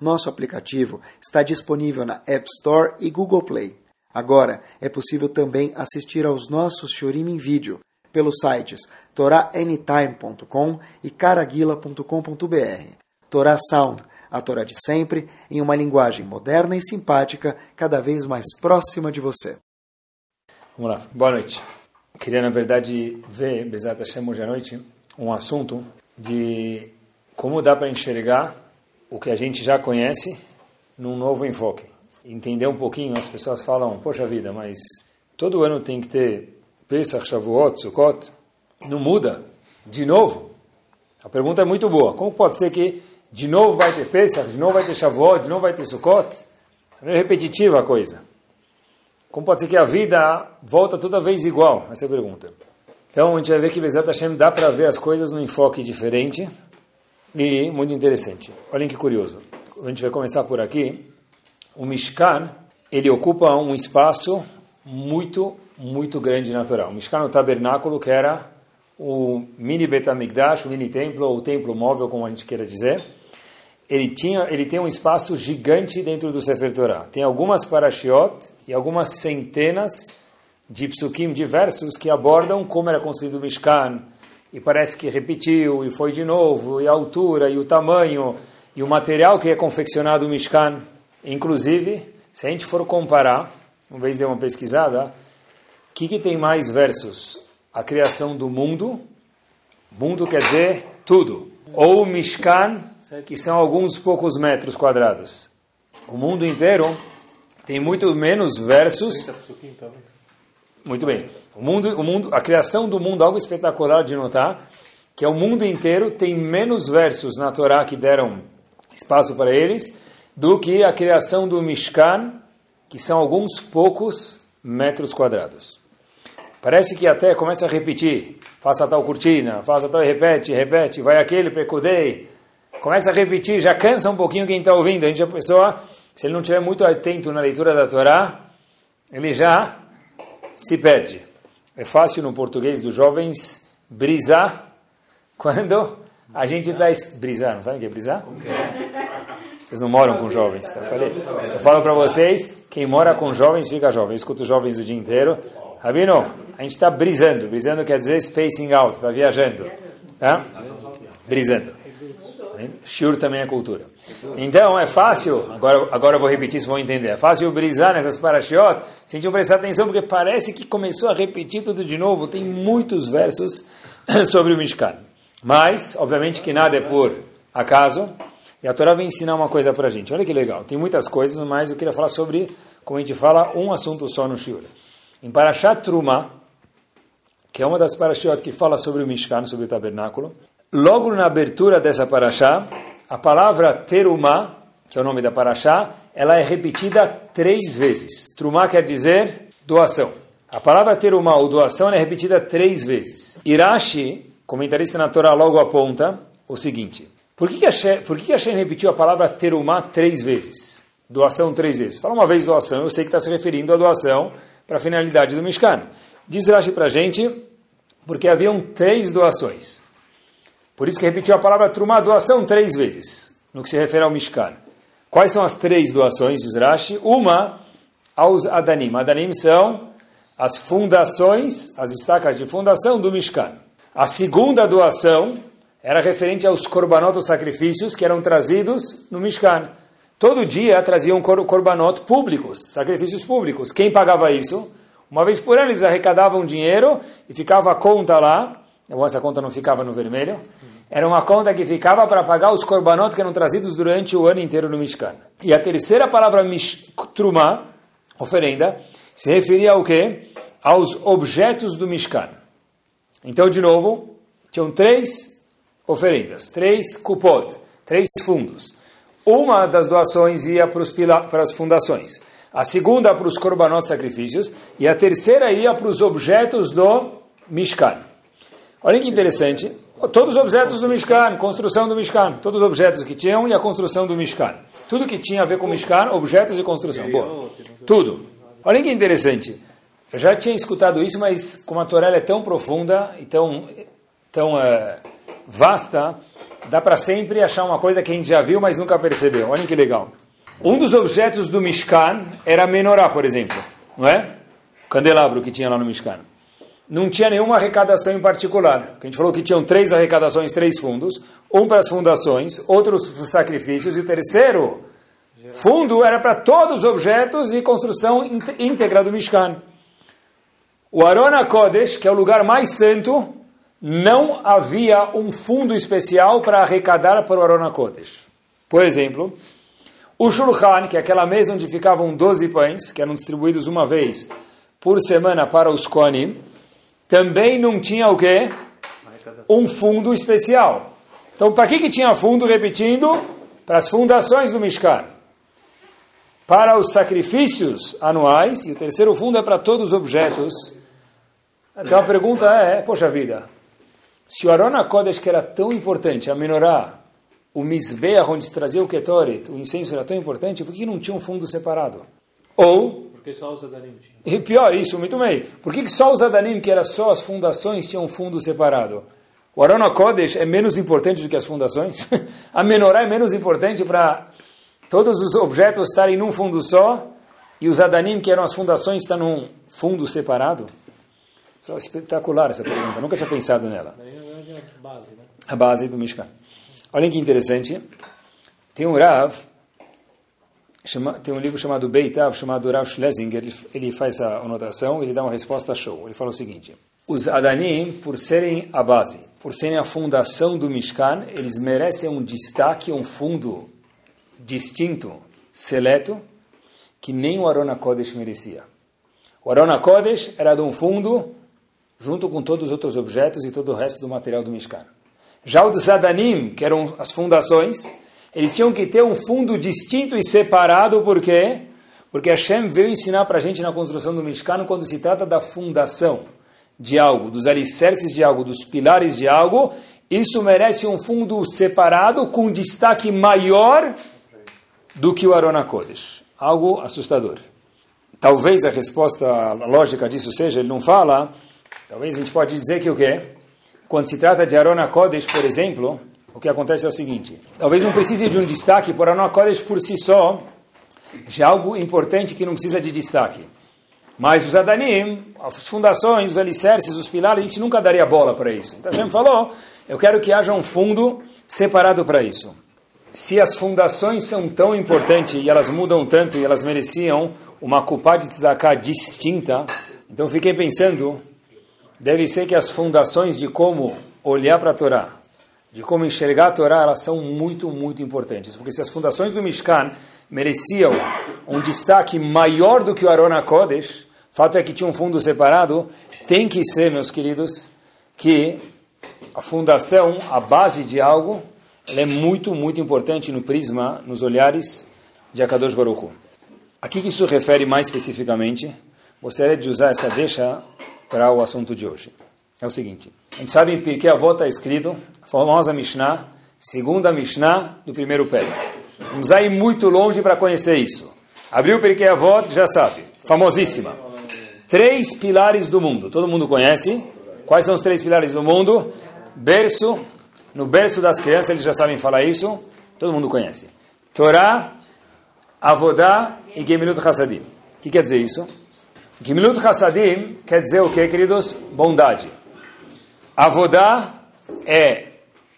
nosso aplicativo está disponível na App Store e Google Play. Agora é possível também assistir aos nossos Shorim em vídeo pelos sites toraanytime.com e caraguila.com.br. Torá Sound a Torá de sempre, em uma linguagem moderna e simpática, cada vez mais próxima de você. Vamos lá, boa noite. Queria, na verdade, ver, Bezat Hashem, hoje à noite, um assunto de como dá para enxergar o que a gente já conhece num novo enfoque. Entender um pouquinho, as pessoas falam, poxa vida, mas todo ano tem que ter Pesach, Shavuot, Sukkot. Não muda? De novo? A pergunta é muito boa. Como pode ser que de novo vai ter Pesach, de novo vai ter Shavuot, de novo vai ter Sukkot. É repetitiva a coisa. Como pode ser que a vida volta toda vez igual? Essa é a pergunta. Então a gente vai ver que Bezat Hashem dá para ver as coisas num enfoque diferente e muito interessante. Olhem que curioso. A gente vai começar por aqui. O Mishkan, ele ocupa um espaço muito, muito grande natural. O Mishkan o tabernáculo que era o mini Betamigdash, o mini templo, ou o templo móvel, como a gente queira dizer ele, tinha, ele tem um espaço gigante dentro do Sefer Torah. Tem algumas parashiot e algumas centenas de psukim diversos que abordam como era construído o Mishkan, e parece que repetiu, e foi de novo, e a altura, e o tamanho, e o material que é confeccionado o Mishkan. Inclusive, se a gente for comparar, uma vez dei uma pesquisada, o que, que tem mais versos? A criação do mundo, mundo quer dizer tudo, ou Mishkan, que são alguns poucos metros quadrados. O mundo inteiro tem muito menos versos. Muito bem. O mundo, o mundo, a criação do mundo, algo espetacular de notar, que é o mundo inteiro tem menos versos na Torá que deram espaço para eles, do que a criação do Mishkan, que são alguns poucos metros quadrados. Parece que até começa a repetir, faça tal cortina, faça tal, repete, repete, vai aquele, pecudei, começa a repetir, já cansa um pouquinho quem está ouvindo. A gente, a pessoa, se ele não estiver muito atento na leitura da Torá, ele já se perde. É fácil no português dos jovens brisar quando a gente está... Brisar, não sabe o que é brisar? Vocês não moram com jovens, tá? Falei. Eu falo para vocês, quem mora com jovens fica jovem. Eu escuto jovens o dia inteiro. Rabino, a gente está brisando. Brisando quer dizer spacing out, está viajando. Tá? Brisando. Shur também é cultura. Então é fácil, agora, agora eu vou repetir se vão entender, é fácil brisar nessas parashiot, se prestar atenção, porque parece que começou a repetir tudo de novo, tem muitos versos sobre o Mishkan. Mas, obviamente que nada é por acaso, e a Torá vem ensinar uma coisa para a gente. Olha que legal, tem muitas coisas, mas eu queria falar sobre, como a gente fala, um assunto só no Shur. Em Parashat Truma, que é uma das parashiot que fala sobre o Mishkan, sobre o tabernáculo, Logo na abertura dessa paraxá, a palavra terumá, que é o nome da paraxá, ela é repetida três vezes. Trumá quer dizer doação. A palavra terumá ou doação é repetida três vezes. Irashi, comentarista na Torá, logo aponta o seguinte: por que, que, Hashem, por que, que Hashem repetiu a palavra terumá três vezes? Doação três vezes. Fala uma vez doação, eu sei que está se referindo à doação para a finalidade do Mishkan. Diz Rashi para a gente, porque haviam três doações. Por isso que repetiu a palavra trumá, doação, três vezes, no que se refere ao Mishkan. Quais são as três doações, diz Rashi? Uma aos Adanim. Adanim são as fundações, as estacas de fundação do Mishkan. A segunda doação era referente aos korbanot, os sacrifícios que eram trazidos no Mishkan. Todo dia traziam korbanot públicos, sacrifícios públicos. Quem pagava isso? Uma vez por ano eles arrecadavam dinheiro e ficava a conta lá essa conta não ficava no vermelho, era uma conta que ficava para pagar os korbanot que eram trazidos durante o ano inteiro no Mishkan. E a terceira palavra, mish, truma, oferenda, se referia ao quê? Aos objetos do Mishkan. Então, de novo, tinham três oferendas, três kupot, três fundos. uma das doações ia para, para as fundações, a segunda para os korbanot sacrifícios e a terceira ia para os objetos do Mishkan. Olha que interessante, todos os objetos do Mishkan, construção do Mishkan, todos os objetos que tinham e a construção do Mishkan. Tudo que tinha a ver com Mishkan, objetos e construção. Boa. Tudo. Olha que interessante. Eu já tinha escutado isso, mas como a Torá é tão profunda e tão, tão uh, vasta, dá para sempre achar uma coisa que a gente já viu, mas nunca percebeu. Olha que legal. Um dos objetos do Mishkan era a menorá, por exemplo. Não é? O candelabro que tinha lá no Mishkan. Não tinha nenhuma arrecadação em particular. A gente falou que tinham três arrecadações, três fundos. Um para as fundações, outro para os sacrifícios, e o terceiro fundo era para todos os objetos e construção íntegra do Mishkan. O Arona Kodesh, que é o lugar mais santo, não havia um fundo especial para arrecadar para o Arona Kodesh. Por exemplo, o Shulchan, que é aquela mesa onde ficavam 12 pães, que eram distribuídos uma vez por semana para os Kohanim, também não tinha o quê? Um fundo especial. Então, para que, que tinha fundo, repetindo? Para as fundações do Mishkan. Para os sacrifícios anuais, e o terceiro fundo é para todos os objetos. Então a pergunta é, poxa vida, se o Arona Kodesh, que era tão importante, a menorá, o Mizbeah, onde se trazia o Ketoret, o incenso era tão importante, por que não tinha um fundo separado? Ou... Porque só os Adanim tinham. E pior, isso, muito bem. Por que, que só os Adanim, que era só as fundações, tinham um fundo separado? O Arona Kodesh é menos importante do que as fundações? a menorá é menos importante para todos os objetos estarem num fundo só e os Adanim, que eram as fundações, estão num fundo separado? Só espetacular essa pergunta, nunca tinha pensado nela. A base, né? A base do Mishkan. Olha que interessante. Tem um Rav, chama, tem um livro chamado Beitav, chamado Rav Schlesinger, ele, ele faz a anotação, ele dá uma resposta show. Ele fala o seguinte: os Adanim, por serem a base, por serem a fundação do Mishkan, eles merecem um destaque, um fundo distinto, seleto, que nem o Arona Kodesh merecia. O Arona Kodesh era de um fundo junto com todos os outros objetos e todo o resto do material do Mishkan. Já o Zadanim, que eram as fundações, eles tinham que ter um fundo distinto e separado, por quê? Porque Hashem veio ensinar para a gente na construção do Mishkan quando se trata da fundação de algo, dos alicerces de algo, dos pilares de algo, isso merece um fundo separado com destaque maior do que o Arona Kodesh. Algo assustador. Talvez a resposta lógica disso seja, ele não fala Talvez a gente pode dizer que o quê? Quando se trata de Arona Kodesh, por exemplo, o que acontece é o seguinte: talvez não precise de um destaque por Arona Kodesh por si só, já é algo importante que não precisa de destaque. Mas os Adanim, as fundações, os alicerces, os pilares, a gente nunca daria bola para isso. Então gente falou: eu quero que haja um fundo separado para isso. Se as fundações são tão importantes e elas mudam tanto e elas mereciam uma culpa de tzedakah distinta, então fiquei pensando deve ser que as fundações de como olhar para a Torá, de como enxergar a Torá, elas são muito, muito importantes. Porque se as fundações do Mishkan mereciam um destaque maior do que o Arona Kodesh, fato é que tinha um fundo separado, tem que ser, meus queridos, que a fundação, a base de algo, ela é muito, muito importante no prisma, nos olhares de Akadosh Baruch. A que isso refere mais especificamente? Gostaria de usar essa deixa para o assunto de hoje. É o seguinte, a gente sabe em Pirkei Avot está escrito, a famosa Mishnah, segunda Mishnah do primeiro pé. Vamos ir muito longe para conhecer isso. Abriu Pirkei Avot, já sabe, famosíssima. Três pilares do mundo, todo mundo conhece. Quais são os três pilares do mundo? Berço, no berço das crianças, eles já sabem falar isso, todo mundo conhece. Torá, Avodá e Gemilut Hassadim. O que quer dizer isso? Gimilut Hassadim quer dizer o que, queridos? Bondade. Avodá é,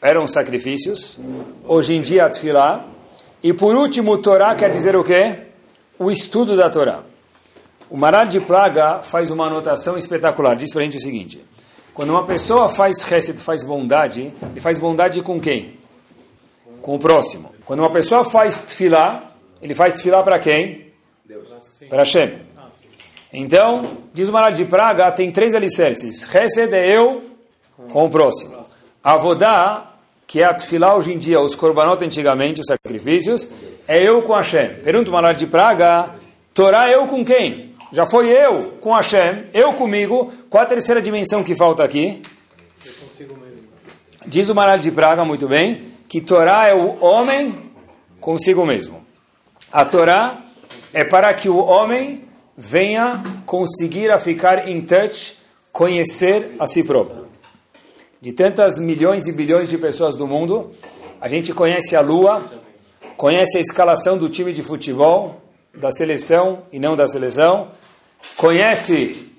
eram sacrifícios, hoje em dia Atfilá. E por último, Torá quer dizer o que? O estudo da Torá. O Marar de Praga faz uma anotação espetacular, diz para a gente o seguinte, quando uma pessoa faz chesed, faz bondade, ele faz bondade com quem? Com o próximo. Quando uma pessoa faz tefilá, ele faz tefilá para quem? Deus. Para Hashem. Então, diz o Maral de Praga, tem três alicerces. Hesed é eu com o próximo. Avodá que é a tefilá hoje em dia, os korbanot antigamente, os sacrifícios, é eu com Hashem. Pergunta uma de praga, Torá eu com quem? Já foi eu com Hashem, eu comigo. Qual a terceira dimensão que falta aqui? Diz o Maral de Praga, muito bem, que Torá é o homem consigo mesmo. A Torá é para que o homem venha conseguir a ficar em touch, conhecer a si próprio. De tantas milhões e bilhões de pessoas do mundo, a gente conhece a Lua, conhece a escalação do time de futebol, da seleção e não da seleção, conhece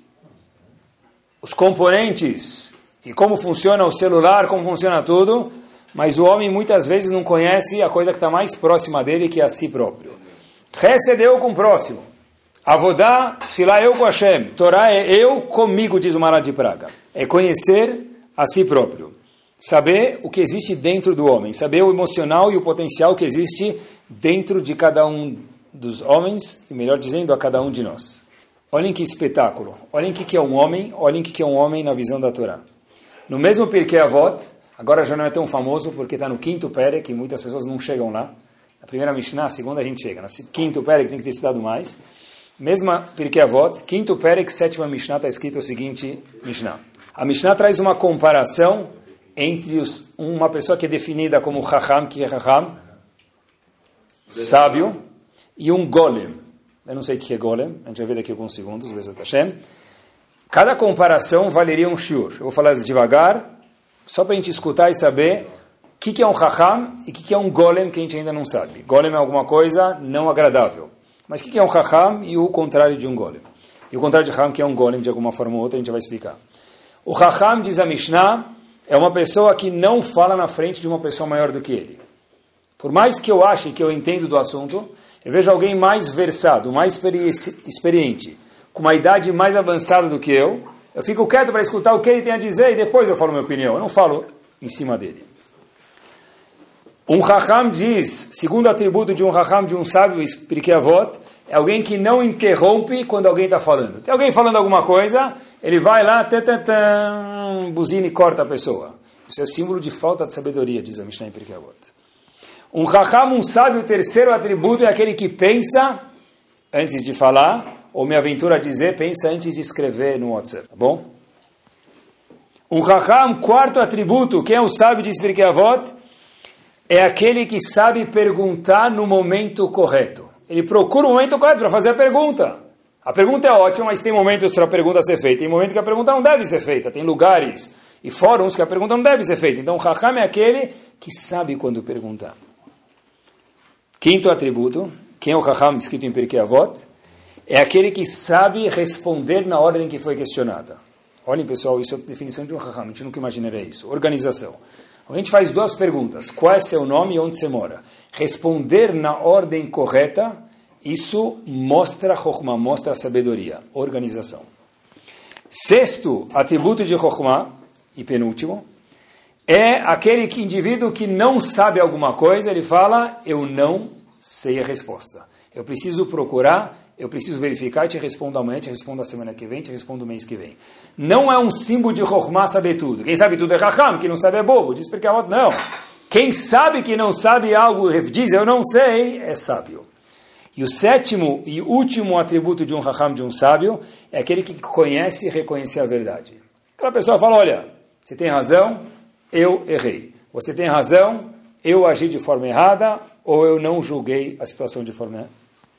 os componentes e como funciona o celular, como funciona tudo, mas o homem muitas vezes não conhece a coisa que está mais próxima dele, que é a si próprio. Recebeu com o próximo. Avodá, filá eu com Hashem. Torá é eu comigo, diz o Marad de Praga. É conhecer a si próprio. Saber o que existe dentro do homem. Saber o emocional e o potencial que existe dentro de cada um dos homens, e melhor dizendo, a cada um de nós. Olhem que espetáculo. Olhem o que é um homem. Olhem o que é um homem na visão da Torá. No mesmo Pirkei Avot, agora já não é tão famoso porque está no quinto Pere, que muitas pessoas não chegam lá. A primeira Mishnah, a segunda a gente chega. No quinto Pere, que tem que ter estudado mais. Mesma Pirkei Avot, quinto Pere, sétima Mishnah, está escrito o seguinte Mishnah. A Mishnah traz uma comparação entre os, uma pessoa que é definida como Chacham, que é Chacham, sábio, e um Golem. Eu não sei o que é Golem, a gente vai ver daqui a alguns segundos, Bezat Hashem. Cada comparação valeria um shiur. Eu vou falar devagar, só para a gente escutar e saber o que, que é um raham e o que, que é um golem que a gente ainda não sabe. Golem é alguma coisa não agradável. Mas o que, que é um raham e o contrário de um golem? E o contrário de raham, que é um golem de alguma forma ou outra, a gente vai explicar. O raham, diz a Mishnah, é uma pessoa que não fala na frente de uma pessoa maior do que ele. Por mais que eu ache que eu entendo do assunto, eu vejo alguém mais versado, mais experiente, com uma idade mais avançada do que eu, eu fico quieto para escutar o que ele tem a dizer e depois eu falo minha opinião. Eu não falo em cima dele. Um Raham diz, segundo atributo de um Raham, de um sábio, expliquei a voto, é alguém que não interrompe quando alguém está falando. Tem alguém falando alguma coisa, ele vai lá, buzina e corta a pessoa. Isso é símbolo de falta de sabedoria, diz a Mishnah em Pirkei. Um Raham, um sábio, o terceiro atributo é aquele que pensa antes de falar ou me aventura a dizer, pensa antes de escrever no WhatsApp, tá bom? Um Raham, quarto atributo, quem é o sábio de Pirkei? É aquele que sabe perguntar no momento correto. Ele procura o momento correto para fazer a pergunta. A pergunta é ótima, mas tem momentos para a pergunta ser feita. Tem momentos que a pergunta não deve ser feita. Tem lugares e fóruns que a pergunta não deve ser feita. Então, o Raham é aquele que sabe quando perguntar. Quinto atributo, quem é o Raham escrito em Pirkei Avot? é aquele que sabe responder na ordem que foi questionada. Olhem, pessoal, isso é a definição de um raham, a gente nunca imaginaria isso. Organização. A gente faz duas perguntas. Qual é seu nome e onde você mora? Responder na ordem correta, isso mostra Chokhmah, mostra sabedoria. Organização. Sexto atributo de Chokhmah, e penúltimo, é aquele que, indivíduo que não sabe alguma coisa, ele fala, eu não sei a resposta. Eu preciso procurar eu preciso verificar te respondo amanhã, te respondo a semana que vem, te respondo o mês que vem. Não é um símbolo de Chokhmah saber tudo. Quem sabe tudo é Raham, quem não sabe é bobo. Diz porque a não. Quem sabe que não sabe algo, diz eu não sei, é sábio. E o sétimo e último atributo de um Raham, de um sábio, é aquele que conhece e reconhece a verdade. Aquela pessoa fala, olha, você tem razão, eu errei. Você tem razão, eu agi de forma errada, ou eu não julguei a situação de forma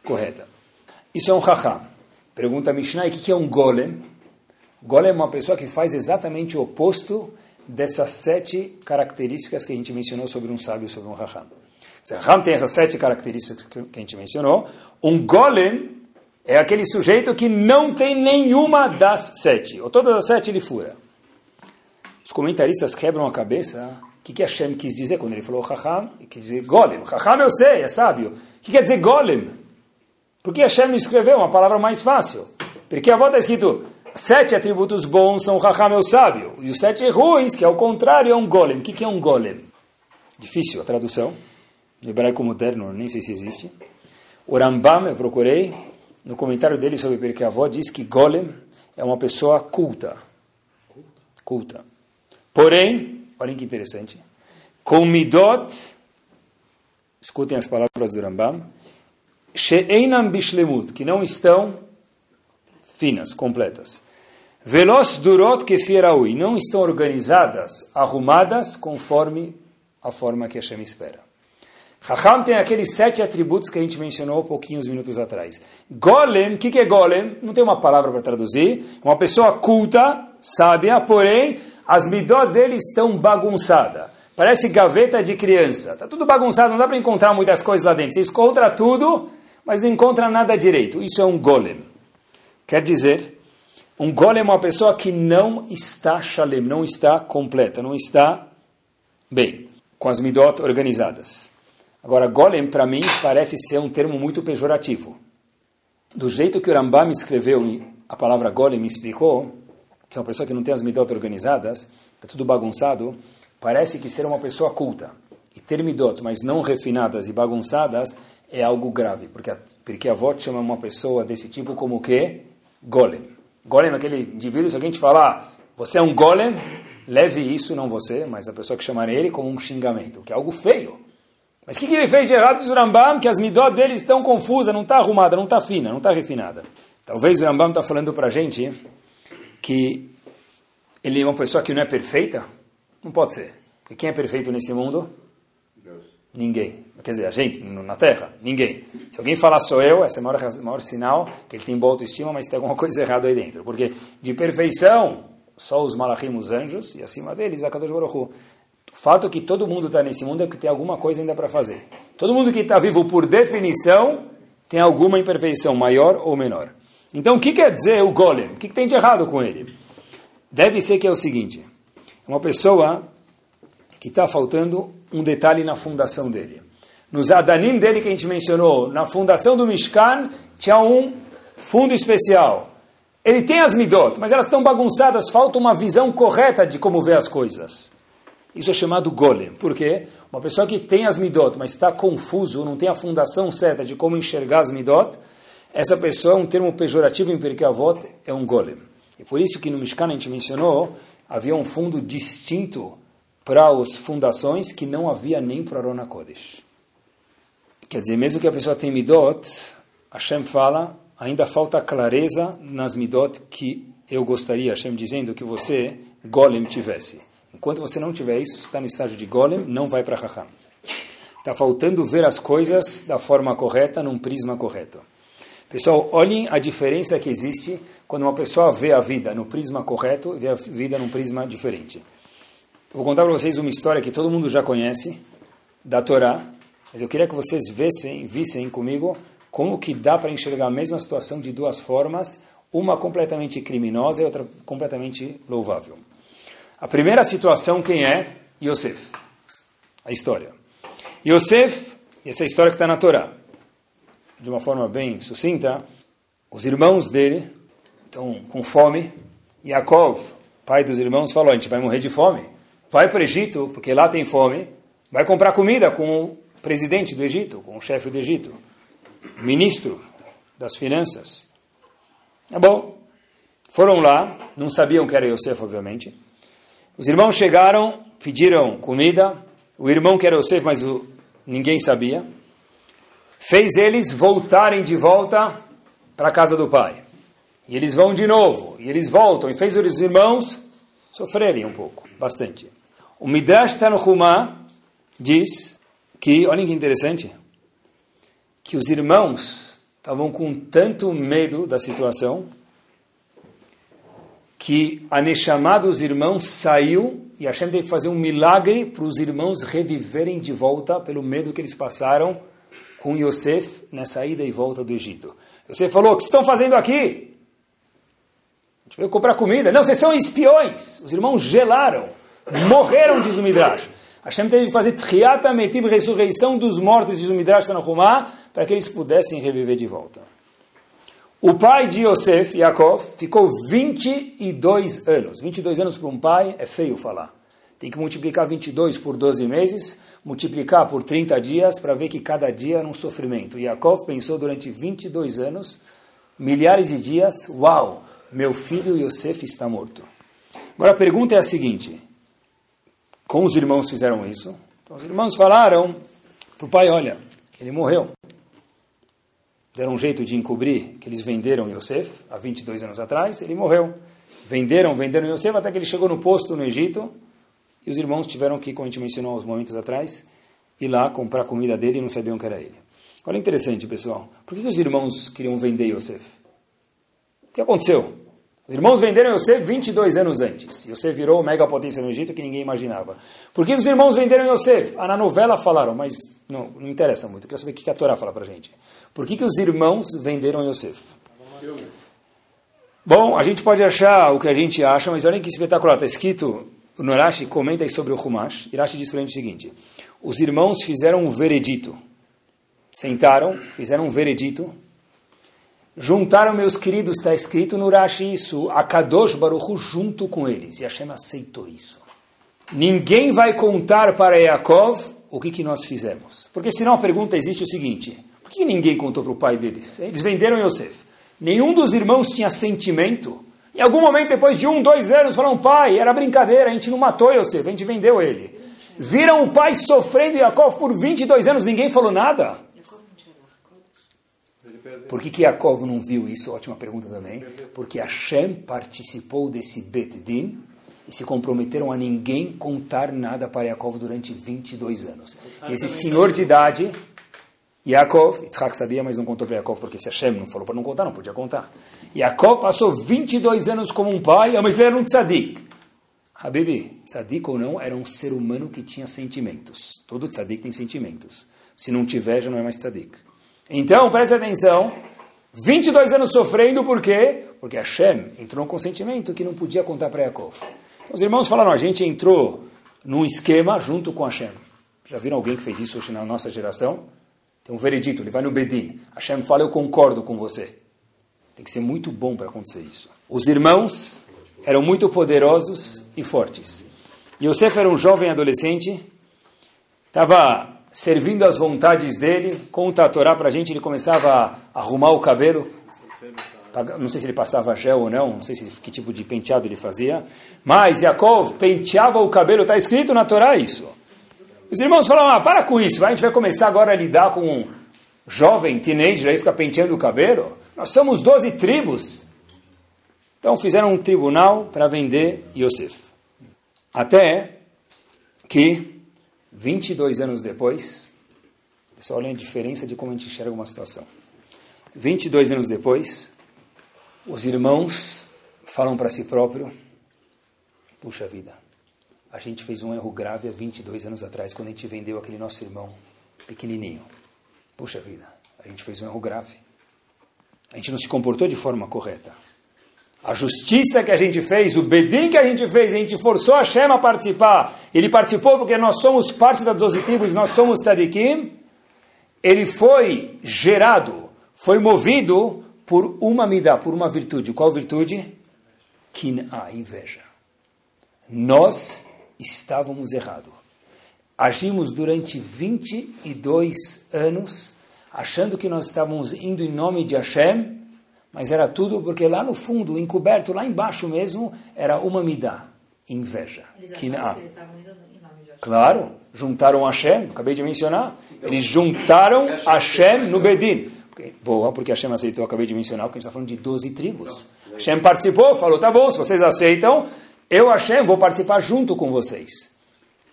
correta. Isso é um raham. Pergunta a Mishnah, o que é um golem? Golem é uma pessoa que faz exatamente o oposto dessas sete características que a gente mencionou sobre um sábio, sobre um raham. Raham tem essas sete características que a gente mencionou, um golem é aquele sujeito que não tem nenhuma das sete, ou todas as sete ele fura. Os comentaristas quebram a cabeça. O que, que Hashem quis dizer quando ele falou raham? Ele quis dizer golem. Raham eu sei, é sábio. O que quer dizer golem? Por que Hashem escreveu uma palavra mais fácil? Porque a volta está escrito sete atributos bons são Raham, é o sábio, e os sete ruins, que é o contrário, é um golem. O que é um golem? Difícil a tradução. Hebraico moderno, nem sei se existe. O Rambam, eu procurei, no comentário dele sobre Pirkei Avó, diz que golem é uma pessoa culta. Culta. Porém, olhem que interessante, com midot, escutem as palavras do Rambam, she'einam bishlemut, que não estão finas, completas. Veloz durot kefiraui, não estão organizadas, arrumadas conforme a forma que Hashem espera. Raham tem aqueles sete atributos que a gente mencionou pouquinhos minutos atrás. Golem, o que, que é golem? Não tem uma palavra para traduzir. Uma pessoa culta, sábia, porém as midot dele estão bagunçadas. Parece gaveta de criança. Está tudo bagunçado, não dá para encontrar muitas coisas lá dentro. Você encontra tudo, mas não encontra nada direito. Isso é um golem. Quer dizer, um golem é uma pessoa que não está shalem, não está completa, não está bem, com as midot organizadas. Agora, golem, para mim, parece ser um termo muito pejorativo. Do jeito que o Rambam escreveu a palavra golem, me explicou, que é uma pessoa que não tem as midot organizadas, está tudo bagunçado, parece que ser uma pessoa culta e ter midot, mas não refinadas e bagunçadas, é algo grave, porque a, porque a avó chama uma pessoa desse tipo como o quê? golem. Golem é aquele indivíduo, se alguém te falar, você é um golem, leve isso, não você, mas a pessoa que chamar ele como um xingamento, que é algo feio. Mas o que, que, ele fez de errado, diz o Rambam? Que as midot dele estão confusas, não está arrumada, não está fina, não está refinada. Talvez o Rambam está falando para a gente que ele é uma pessoa que não é perfeita. Não pode ser. Porque quem é perfeito nesse mundo? Deus. Ninguém. Quer dizer, a gente, na Terra, ninguém. Se alguém falar sou eu, esse é o maior, maior sinal que ele tem boa autoestima, mas tem alguma coisa errada aí dentro. Porque de perfeição, só os malachim, os anjos, e acima deles, a Kadosh Baruch Hu. O fato que todo mundo está nesse mundo é porque tem alguma coisa ainda para fazer. Todo mundo que está vivo, por definição, tem alguma imperfeição, maior ou menor. Então, o que quer dizer o golem? O que, que tem de errado com ele? Deve ser que é o seguinte: uma pessoa que está faltando um detalhe na fundação dele. Nos Adanim dele que a gente mencionou, na fundação do Mishkan, tinha um fundo especial. Ele tem as midot, mas elas estão bagunçadas, falta uma visão correta de como ver as coisas. Isso é chamado golem. Por quê? Uma pessoa que tem as midot, mas está confuso, não tem a fundação certa de como enxergar as midot, essa pessoa, um termo pejorativo em Pirkei é um golem. E por isso que no Mishkan a gente mencionou, havia um fundo distinto para as fundações que não havia nem para Arona Kodesh. Quer dizer, mesmo que a pessoa tenha midot, Hashem fala, ainda falta clareza nas midot que eu gostaria, Hashem dizendo que você, golem, tivesse. Enquanto você não tiver isso, está no estágio de golem, não vai para Raham. Está faltando ver as coisas da forma correta, num prisma correto. Pessoal, olhem a diferença que existe quando uma pessoa vê a vida no prisma correto e vê a vida num prisma diferente. vou contar para vocês uma história que todo mundo já conhece, da Torá, mas eu queria que vocês vissem, vissem comigo como que dá para enxergar a mesma situação de duas formas, uma completamente criminosa e outra completamente louvável. A primeira situação, quem é? Yosef. A história. Yosef, essa é história que está na Torá, de uma forma bem sucinta, os irmãos dele estão com fome. Yaakov, pai dos irmãos, falou: a gente vai morrer de fome. Vai para o Egito, porque lá tem fome. Vai comprar comida com presidente do Egito, com o chefe do Egito, ministro das finanças. Tá bom. Foram lá, não sabiam que era Yosef, obviamente. Os irmãos chegaram, pediram comida. O irmão que era Yosef, mas o, ninguém sabia. Fez eles voltarem de volta para a casa do pai. E eles vão de novo, e eles voltam, e fez os irmãos sofrerem um pouco, bastante. O Midrash Tanhumá diz que, olha que interessante, que os irmãos estavam com tanto medo da situação que a Neshama dos irmãos saiu e Hashem teve que fazer um milagre para os irmãos reviverem de volta pelo medo que eles passaram com Yosef nessa ida e volta do Egito. Yosef falou, o que estão fazendo aqui? A gente veio comprar comida. Não, vocês são espiões. Os irmãos gelaram, morreram, diz o Midrash. Hashem teve que fazer Triata ressurreição dos mortos, diz o Midrash Tanahumá, para que eles pudessem reviver de volta. O pai de Yosef, Yaakov, ficou 22 anos. 22 anos para um pai é feio falar. Tem que multiplicar 22 por 12 meses, multiplicar por 30 dias para ver que cada dia era um sofrimento. Yaakov pensou durante 22 anos, milhares de dias, uau, meu filho Yosef está morto. Agora a pergunta é a seguinte: como os irmãos fizeram isso? Então os irmãos falaram para o pai, olha, ele morreu. Deram um jeito de encobrir que eles venderam Yosef há 22 anos atrás, ele morreu. Venderam, venderam Yosef até que ele chegou no posto no Egito e os irmãos tiveram que, como a gente mencionou uns momentos atrás, ir lá comprar comida dele e não sabiam que era ele. Olha interessante, pessoal. Por que os irmãos queriam vender Yosef? O que aconteceu? Os irmãos venderam Yosef 22 anos antes. Yosef virou mega potência no Egito que ninguém imaginava. Por que os irmãos venderam Yosef? Ah, na novela falaram, mas não, não interessa muito. Eu quero saber o que a Torá fala para gente. Por que, que os irmãos venderam Yosef? Bom, a gente pode achar o que a gente acha, mas olha que espetacular. Está escrito, o Norashi comenta sobre o Humash. Irashi diz para a gente o seguinte. Os irmãos fizeram um veredito sentaram, fizeram um veredito, juntaram meus queridos, está escrito no Rashi isso, Kadosh Baruchu junto com eles, e Hashem aceitou isso. Ninguém vai contar para Yaakov o que, que nós fizemos. Porque senão a pergunta existe o seguinte, por que ninguém contou para o pai deles? Eles venderam Yosef. Nenhum dos irmãos tinha sentimento. Em algum momento, depois de um, dois anos, falaram, pai, era brincadeira, a gente não matou Yosef, a gente vendeu ele. Viram o pai sofrendo Yaakov por 22 anos, ninguém falou nada. Por que, que não viu isso? Ótima pergunta também. Porque Hashem participou desse Bet Din e se comprometeram a ninguém contar nada para Yaakov durante 22 anos. Esse senhor de idade, Yaakov, Yitzhak sabia, mas não contou para Yaakov, porque se Hashem não falou para não contar, não podia contar. Yaakov passou 22 anos como um pai, mas ele era um tzadik. Habibi, tzadik ou não, era um ser humano que tinha sentimentos. Todo tzadik tem sentimentos. Se não tiver, já não é mais tzadik. Então, preste atenção, 22 anos sofrendo, por quê? Porque Hashem entrou num consentimento que não podia contar para Yaakov. Então, os irmãos falaram, a gente entrou num esquema junto com Hashem. Já viram alguém que fez isso hoje na nossa geração? Tem um veredito, ele vai no Bedin. Hashem fala, eu concordo com você. Tem que ser muito bom para acontecer isso. Os irmãos eram muito poderosos e fortes. Yosef era um jovem adolescente, estava servindo às vontades dele, conta a Torá para a gente, ele começava a arrumar o cabelo, não sei se ele passava gel ou não, não sei se, que tipo de penteado ele fazia, mas Yaakov penteava o cabelo, está escrito na Torá isso. Os irmãos falam, ah, para com isso, a gente vai começar agora a lidar com um jovem, teenager, aí fica penteando o cabelo. Nós somos 12 tribos. Então fizeram um tribunal para vender Yosef. Até que 22 anos depois, pessoal, olha a diferença de como a gente enxerga uma situação. 22 anos depois, os irmãos falam para si próprio: puxa vida, a gente fez um erro grave há 22 anos atrás, quando a gente vendeu aquele nosso irmão pequenininho. Puxa vida, a gente fez um erro grave. A gente não se comportou de forma correta. A justiça que a gente fez, o bedin que a gente fez, a gente forçou a Shem a participar. Ele participou porque nós somos parte das doze tribos, nós somos Tadikim. Ele foi gerado, foi movido por uma midá, por uma virtude. Qual virtude? Kin'a, inveja. Nós estávamos errados. Agimos durante 22 anos achando que nós estávamos indo em nome de Hashem mas era tudo porque lá no fundo, encoberto, lá embaixo mesmo, era uma midá, inveja. Kina. Claro, juntaram Hashem, acabei de mencionar. Eles juntaram Hashem no Bedin. Boa, porque Hashem aceitou, acabei de mencionar, porque a gente está falando de 12 tribos. Hashem participou, falou, tá bom, se vocês aceitam, eu, Hashem, vou participar junto com vocês.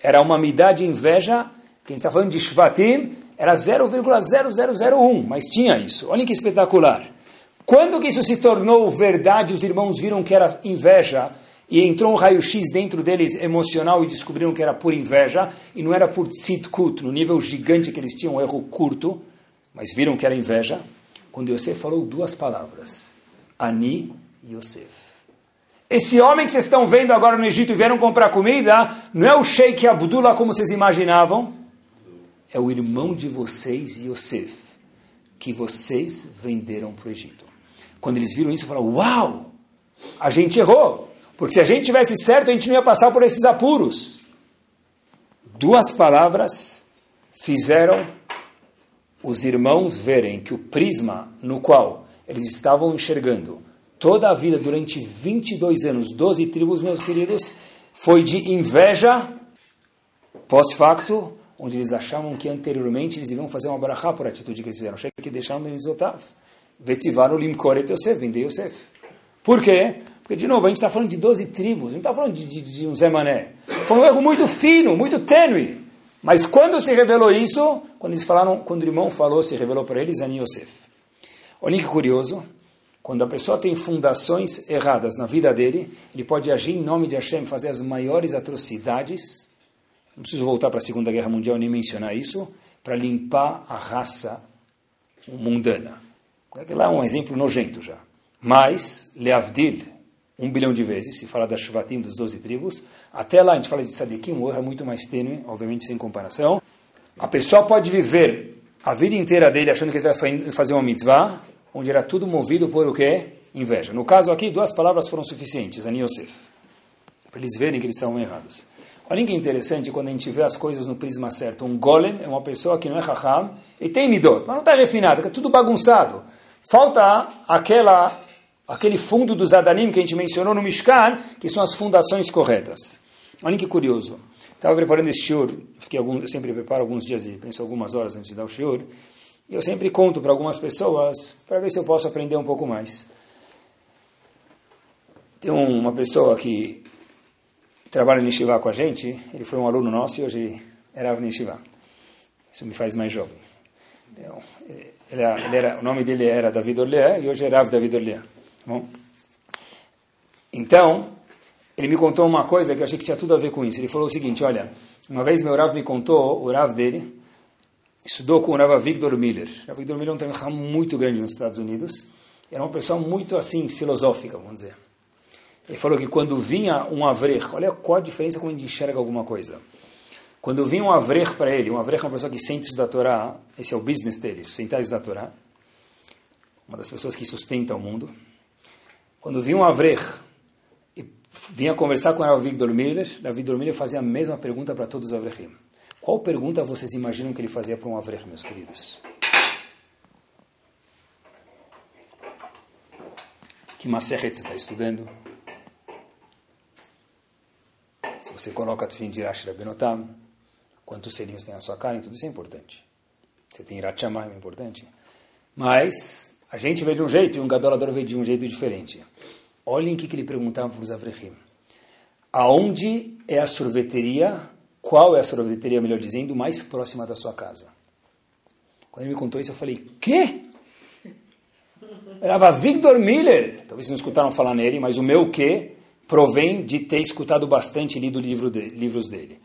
Era uma midá de inveja, que a gente está falando de Shvatim, era 0,0001, mas tinha isso. Olha que espetacular. Quando que isso se tornou verdade, os irmãos viram que era inveja e entrou um raio-x dentro deles emocional e descobriram que era por inveja e não era por tzidkut, no nível gigante que eles tinham um erro curto, mas viram que era inveja. Quando Yosef falou duas palavras, Ani Yosef. Esse homem que vocês estão vendo agora no Egito e vieram comprar comida, não é o Sheikh Abdullah como vocês imaginavam, é o irmão de vocês, Yosef, que vocês venderam para o Egito. Quando eles viram isso, falaram: Uau! A gente errou. Porque se a gente tivesse certo, a gente não ia passar por esses apuros. Duas palavras fizeram os irmãos verem que o prisma no qual eles estavam enxergando toda a vida durante 22 anos, 12 tribos, meus queridos, foi de inveja, pós-facto, onde eles achavam que anteriormente eles iam fazer uma barachá por atitude que eles fizeram. Chega que deixaram Mizotav. Vetzivaram limkor et Yosef, vender Yosef. Por quê? Porque, de novo, a gente está falando de 12 tribos, não está falando de, de, de um Zé Mané. Foi um erro muito fino, muito tênue. Mas quando se revelou isso, quando eles falaram, quando o irmão falou, se revelou para eles, Ani Yosef. Olha que curioso, quando a pessoa tem fundações erradas na vida dele, ele pode agir em nome de Hashem, fazer as maiores atrocidades. Não preciso voltar para a Segunda Guerra Mundial nem mencionar isso, para limpar a raça mundana. Lá é um exemplo nojento já. Mas, Leavdil, um bilhão de vezes, se fala da Shvatim, dos 12 tribos. Até lá a gente fala de Sadikim, o erro é muito mais tênue, obviamente sem comparação. A pessoa pode viver a vida inteira dele achando que ele está fazer uma mitzvah, onde era tudo movido por o quê? Inveja. No caso aqui, duas palavras foram suficientes, Ani Yosef, para eles verem que eles estavam errados. Olha que interessante quando a gente vê as coisas no prisma certo. Um golem é uma pessoa que não é raham e tem midot, mas não está refinado, é tudo bagunçado. Falta aquela aquele fundo dos Adanim que a gente mencionou no Mishkan, que são as fundações corretas. Olha que curioso. Estava preparando esse shiur, fiquei algum, eu sempre preparo alguns dias e penso algumas horas antes de dar o shiur, eu sempre conto para algumas pessoas para ver se eu posso aprender um pouco mais. Tem uma pessoa que trabalha em Shiva com a gente, ele foi um aluno nosso e hoje era em Shiva. Isso me faz mais jovem. Então, ele, ele era, o nome dele era David Orleã e hoje é Rav David Orleã. Bom, então, ele me contou uma coisa que eu achei que tinha tudo a ver com isso. Ele falou o seguinte, olha, uma vez meu Rav me contou, o Rav dele, estudou com o Rav Victor Miller. O Victor Miller é um treinador muito grande nos Estados Unidos. Era uma pessoa muito, assim, filosófica, vamos dizer. Ele falou que quando vinha um avrer, olha qual a diferença quando a gente enxerga alguma coisa. Quando vinha um avrer para ele, um avrer é uma pessoa que sente estudar a Torá, esse é o business dele, sentar e estudar a Torá, uma das pessoas que sustenta o mundo. Quando vinha um Avrech e vinha conversar com o Rav Victor Miller, Rav fazia a mesma pergunta para todos os Avrechim. Qual pergunta vocês imaginam que ele fazia para um Avrech, meus queridos? Que Maseret você está estudando? Se você coloca a Tfilin de Rashi Rabenotam, quantos selinhos tem na sua cara, tudo isso é importante. Você tem Irat é importante. Mas a gente vê de um jeito e um gadolador vê de um jeito diferente. Olhem o que, que ele perguntava para os Avrechim. Aonde é a sorveteria, qual é a sorveteria, melhor dizendo, mais próxima da sua casa? Quando ele me contou isso, eu falei, quê? Era Victor Miller. Talvez vocês não escutaram falar nele, mas o meu quê provém de ter escutado bastante e lido livro de, livros dele.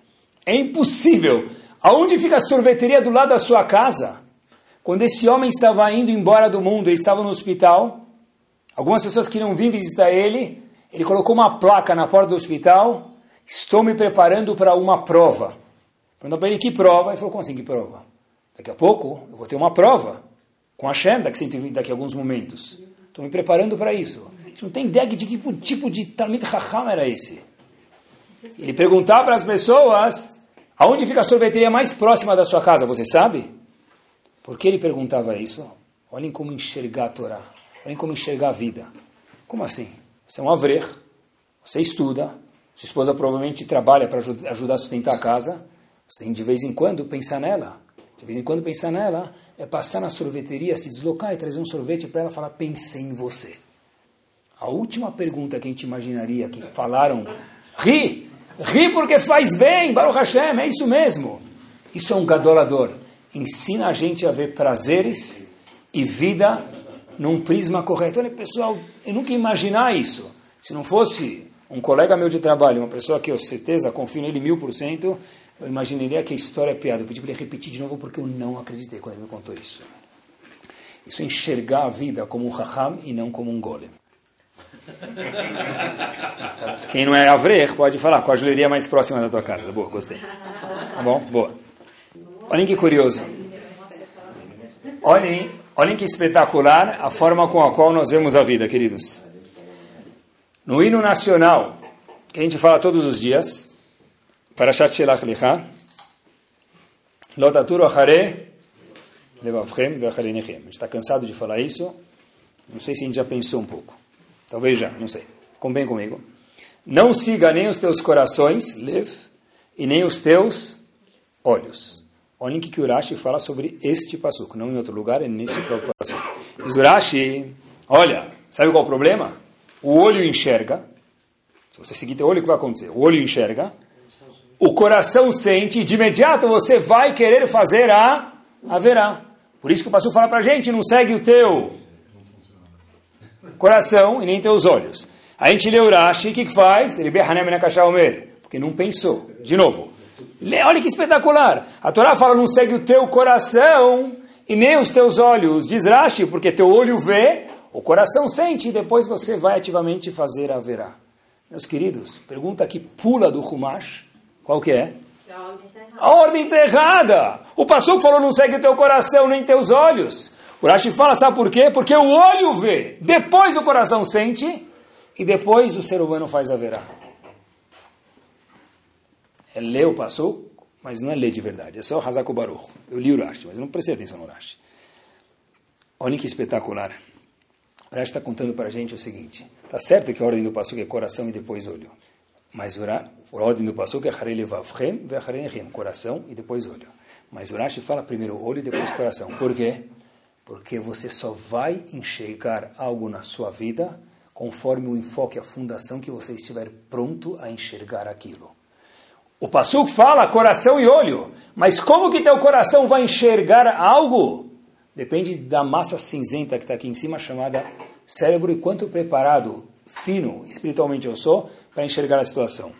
É impossível. Aonde fica a sorveteria do lado da sua casa? Quando esse homem estava indo embora do mundo, ele estava no hospital, algumas pessoas queriam vir visitar ele, ele colocou uma placa na porta do hospital, estou me preparando para uma prova. Perguntou para ele que prova, ele falou, como assim que prova? Daqui a pouco eu vou ter uma prova com a daqui, daqui a alguns momentos. Estou me preparando para isso. A gente não tem ideia de que tipo, de Talmid Chacham era esse. Ele perguntava para as pessoas, aonde fica a sorveteria mais próxima da sua casa, você sabe? Por que ele perguntava isso? Olhem como enxergar a Torá. Olhem como enxergar a vida. Como assim? Você é um avrer, você estuda, sua esposa provavelmente trabalha para ajudar a sustentar a casa. Você tem de vez em quando pensar nela. De vez em quando pensar nela é passar na sorveteria, se deslocar e trazer um sorvete para ela falar: pensei em você. A última pergunta que a gente imaginaria que falaram: ri, ri porque faz bem, Baruch Hashem, é isso mesmo. Isso é um gadolador ensina a gente a ver prazeres e vida num prisma correto. Olha, pessoal, eu nunca ia imaginar isso. Se não fosse um colega meu de trabalho, uma pessoa que eu certeza confio nele mil por cento, eu imaginaria que a história é piada. Eu pedi para ele repetir de novo porque eu não acreditei quando ele me contou isso. Isso é enxergar a vida como um raham e não como um golem. Quem não é avrer pode falar com a joelheria mais próxima da tua casa. Boa, gostei. Tá bom? Boa. Olhem que curioso. Olhem, olhem que espetacular a forma com a qual nós vemos a vida, queridos. No hino nacional, que a gente fala todos os dias, para Shelach Lecha, Lotaturo Achare Levavchem Ve'acharenechem. A gente está cansado de falar isso. Não sei se a gente já pensou um pouco. Talvez já, não sei. Convém comigo. Não siga nem os teus corações, lev, e nem os teus olhos. Olhem o que Urashi fala sobre este passuco, não em outro lugar, é neste próprio passuco. Diz Urashi, olha, sabe qual é o problema? O olho enxerga, se você seguir teu olho, o que vai acontecer? O olho enxerga, o coração sente, e de imediato você vai querer fazer a haverá. Por isso que o pastor fala para a gente, não segue o teu coração e nem teus olhos. A gente lê Urashi, o que, que faz? Ele porque não pensou. De novo, olha que espetacular. A Torá fala, não segue o teu coração e nem os teus olhos. Diz Rashi, porque teu olho vê, o coração sente e depois você vai ativamente fazer a verá. Meus queridos, pergunta que pula do Humash, qual que é? A ordem está errada. O pastor falou não segue o teu coração nem teus olhos. O Rashi fala, sabe por quê? Porque o olho vê, depois o coração sente e depois o ser humano faz a verá. É ler o pastor, mas não é ler de verdade. É só Hazako Baruch. Eu li o Rashi, mas não prestei atenção no Rashi. Olha que espetacular. Rashi está contando para a gente o seguinte. Está certo que a ordem do pastor é coração e depois olho. Mas a ordem do pastor é coração e depois olho. Mas o Rashi fala primeiro olho e depois coração. Por quê? Porque você só vai enxergar algo na sua vida conforme o enfoque, a fundação que você estiver pronto a enxergar aquilo. O Passuco fala coração e olho, mas como que teu coração vai enxergar algo? Depende da massa cinzenta que está aqui em cima, chamada cérebro, e quanto preparado, fino, espiritualmente eu sou, para enxergar a situação.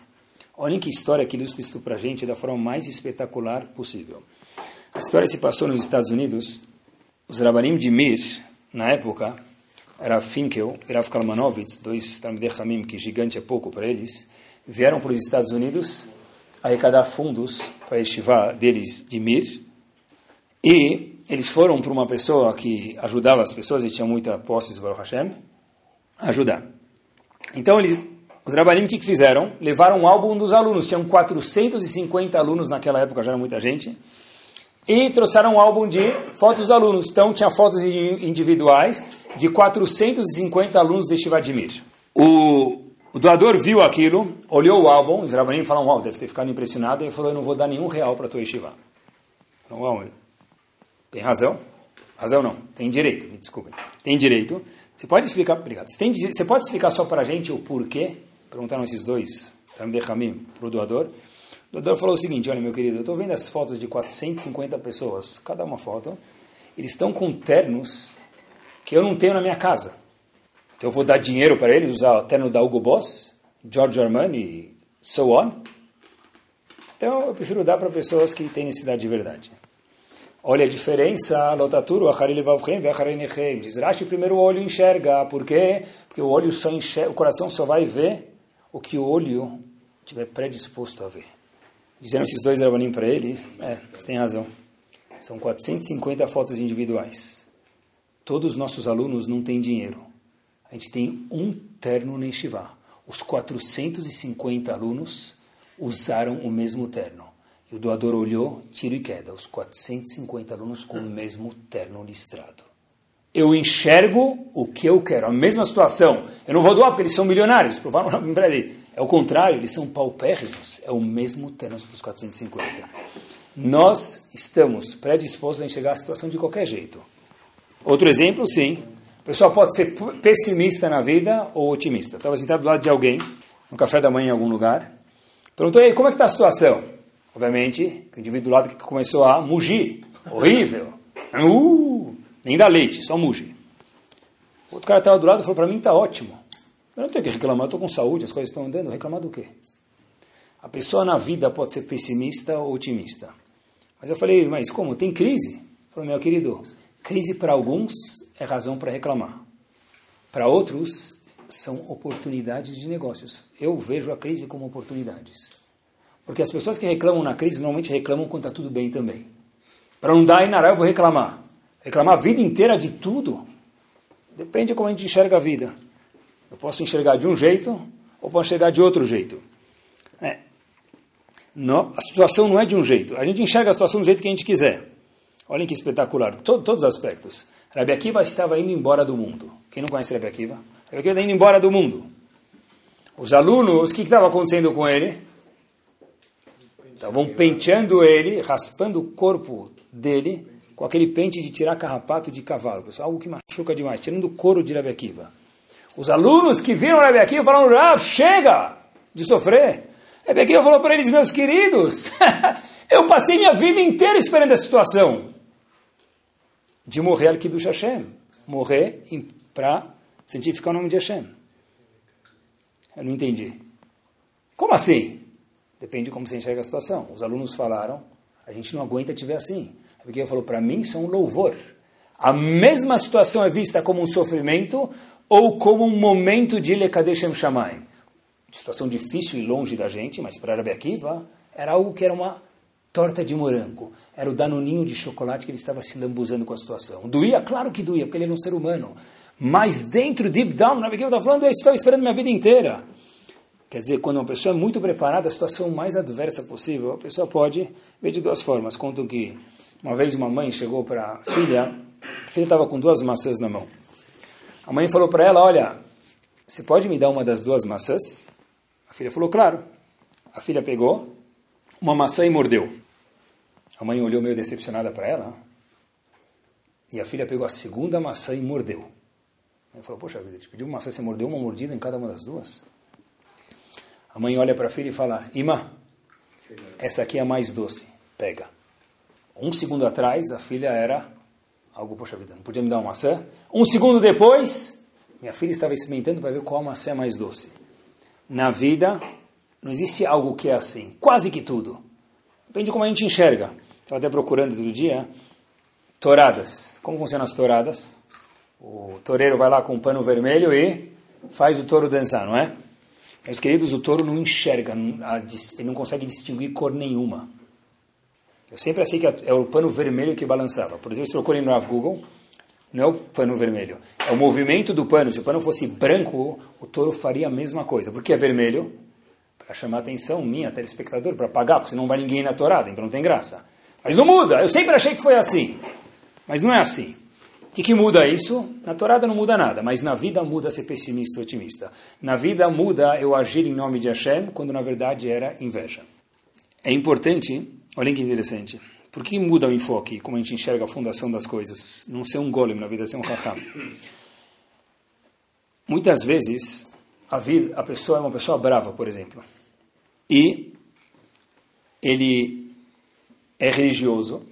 Olhem que história que ilustra isso para a gente da forma mais espetacular possível. A história se passou nos Estados Unidos. Os Rabanim de Mir, na época, era Finkel e Rav Kalmanovitz, dois Talmidei que gigante é pouco para eles, vieram para os Estados Unidos arrecadar fundos para a deles de Mir, e eles foram para uma pessoa que ajudava as pessoas, e tinha muita posses, Baruch Hashem, ajudar. Então, eles, os Rabanim, o que, fizeram? Levaram um álbum dos alunos, tinham 450 alunos naquela época, já era muita gente, e trouxeram um álbum de fotos dos alunos. Então, tinha fotos individuais de 450 alunos de Shivadimir. O, o doador viu aquilo, olhou o álbum, os rabanim falaram, uau, deve ter ficado impressionado, e falou, eu não vou dar nenhum real para a tua yeshiva. Então, tem razão? Razão não, tem direito, me desculpem. Tem direito. Você pode explicar, obrigado. Você, tem, você pode explicar só para a gente o porquê? Perguntaram esses dois, Tamde Hamim, para o doador. O doador falou o seguinte, olha meu querido, eu estou vendo as fotos de 450 pessoas, cada uma foto, eles estão com ternos que eu não tenho na minha casa. Então eu vou dar dinheiro para eles, usar o terno da Hugo Boss, George Armani, so on. Então eu prefiro dar para pessoas que têm necessidade de verdade. Olha a diferença, lotaturo, acharei levavchem, ve'acharei nechem. Diz Rashi, primeiro o olho enxerga. Por quê? Porque o olho só enxerga, o coração só vai ver o que o olho estiver predisposto a ver. Dizendo esses dois Rabanim para eles, é, você tem razão. São 450 fotos individuais. Todos os nossos alunos não têm dinheiro. A gente tem um terno na Yeshiva. Os 450 alunos usaram o mesmo terno. E o doador olhou, tiro e queda. Os 450 alunos com o mesmo terno listrado. Eu enxergo o que eu quero. A mesma situação. Eu não vou doar porque eles são milionários. Provavelmente é o contrário, eles são paupérrimos. É o mesmo terno para os 450. Nós estamos predispostos a enxergar a situação de qualquer jeito. Outro exemplo, sim. O pessoal pode ser pessimista na vida ou otimista. Estava sentado do lado de alguém, no café da manhã em algum lugar. Perguntou, ei, como é que está a situação? Obviamente, o indivíduo do lado que começou a mugir. Horrível. Uh, nem dá leite, só muge. Outro cara estava do lado e falou, para mim está ótimo. Eu não tenho que reclamar, eu estou com saúde, as coisas estão andando, reclamar do quê? A pessoa na vida pode ser pessimista ou otimista. Mas eu falei, mas como? Tem crise? Falei, meu querido, crise para alguns é razão para reclamar. Para outros, são oportunidades de negócios. Eu vejo a crise como oportunidades. Porque as pessoas que reclamam na crise normalmente reclamam quando está tudo bem também. Para não dar inará, eu vou reclamar. Reclamar a vida inteira de tudo. Depende de como a gente enxerga a vida. Eu posso enxergar de um jeito ou posso enxergar de outro jeito. É. Não, a situação não é de um jeito. A gente enxerga a situação do jeito que a gente quiser. Olhem que espetacular. Todo, todos os aspectos. Rabi Akiva estava indo embora do mundo. Quem não conhece Rabi Akiva? Rabi Akiva está indo embora do mundo. Os alunos, o que estava acontecendo com ele? Estavam penteando ele, raspando o corpo dele com aquele pente de tirar carrapato de cavalo, pessoal, algo que machuca demais, tirando o couro de Rabi Akiva. Os alunos que viram Rabi Akiva falaram, Rav, chega de sofrer. Rabi Akiva falou para eles, meus queridos, eu passei minha vida inteira esperando essa situação de morrer al Kiddush Hashem, morrer para santificar o nome de Hashem. Eu não entendi. Como assim? Depende de como você enxerga a situação. Os alunos falaram, a gente não aguenta te ver assim. Porque ele falou, para mim isso é um louvor. A mesma situação é vista como um sofrimento ou como um momento de Lekadeshem Shamayim. Situação difícil e longe da gente, mas para Rabi Akiva era algo que era uma torta de morango. Era o danoninho de chocolate que ele estava se lambuzando com a situação. Doía? Claro que doía, porque ele era um ser humano. Mas dentro, deep down, Rabi Akiva está falando, eu estou esperando minha vida inteira. Quer dizer, quando uma pessoa é muito preparada, a situação mais adversa possível, a pessoa pode ver de duas formas. Contam que uma vez uma mãe chegou para a filha, a filha estava com duas maçãs na mão. A mãe falou para ela, olha, você pode me dar uma das duas maçãs? A filha falou, claro. A filha pegou uma maçã e mordeu. A mãe olhou meio decepcionada para ela. E a filha pegou a segunda maçã e mordeu. Ela falou, poxa vida, te pediu uma maçã, você mordeu uma mordida em cada uma das duas? A mãe olha para a filha e fala, Ima, essa aqui é a mais doce, pega. Um segundo atrás, a filha era algo, poxa vida, não podia me dar uma maçã. Um segundo depois, minha filha estava experimentando para ver qual maçã é mais doce. Na vida, não existe algo que é assim. Quase que tudo. Depende de como a gente enxerga. Estava até procurando todo dia. Toradas. Como funcionam as toradas? O toureiro vai lá com um pano vermelho e faz o touro dançar, não é? Meus queridos, o touro não enxerga, ele não consegue distinguir cor nenhuma. Eu sempre achei que é o pano vermelho que balançava. Por exemplo, se procurem no Google, não é o pano vermelho, é o movimento do pano. Se o pano fosse branco, o touro faria a mesma coisa. Por que é vermelho? Para chamar a atenção minha, telespectador, para pagar, porque senão não vai ninguém na torada, então não tem graça. Mas não muda, eu sempre achei que foi assim. Mas não é assim. O que, que muda isso? Na torada não muda nada, mas na vida muda ser pessimista ou otimista. Na vida muda eu agir em nome de Hashem, quando na verdade era inveja. É importante Olha que interessante. Por que muda o enfoque, como a gente enxerga a fundação das coisas? Não ser um golem na vida, ser um raham. Muitas vezes, a, vida, a pessoa é uma pessoa brava, por exemplo. E ele é religioso.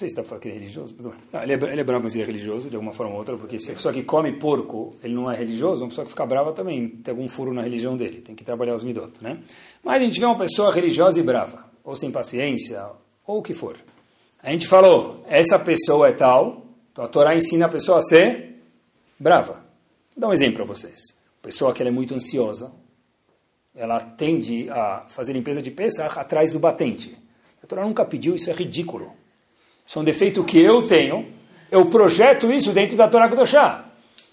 Sei se para falar que ele é religioso. Não, ele, é, ele é bravo, mas ele é religioso, de alguma forma ou outra, porque se a pessoa que come porco, ele não é religioso, uma pessoa que fica brava também tem algum furo na religião dele, tem que trabalhar os midot, né? Mas a gente vê uma pessoa religiosa e brava ou sem paciência, ou o que for. A gente falou, essa pessoa é tal, então a Torá ensina a pessoa a ser brava. Vou dar um exemplo para vocês. Pessoa que é muito ansiosa, ela tende a fazer limpeza de peça atrás do batente. A Torá nunca pediu, isso é ridículo. Isso é um defeito que eu tenho, eu projeto isso dentro da Torá Kedoshá.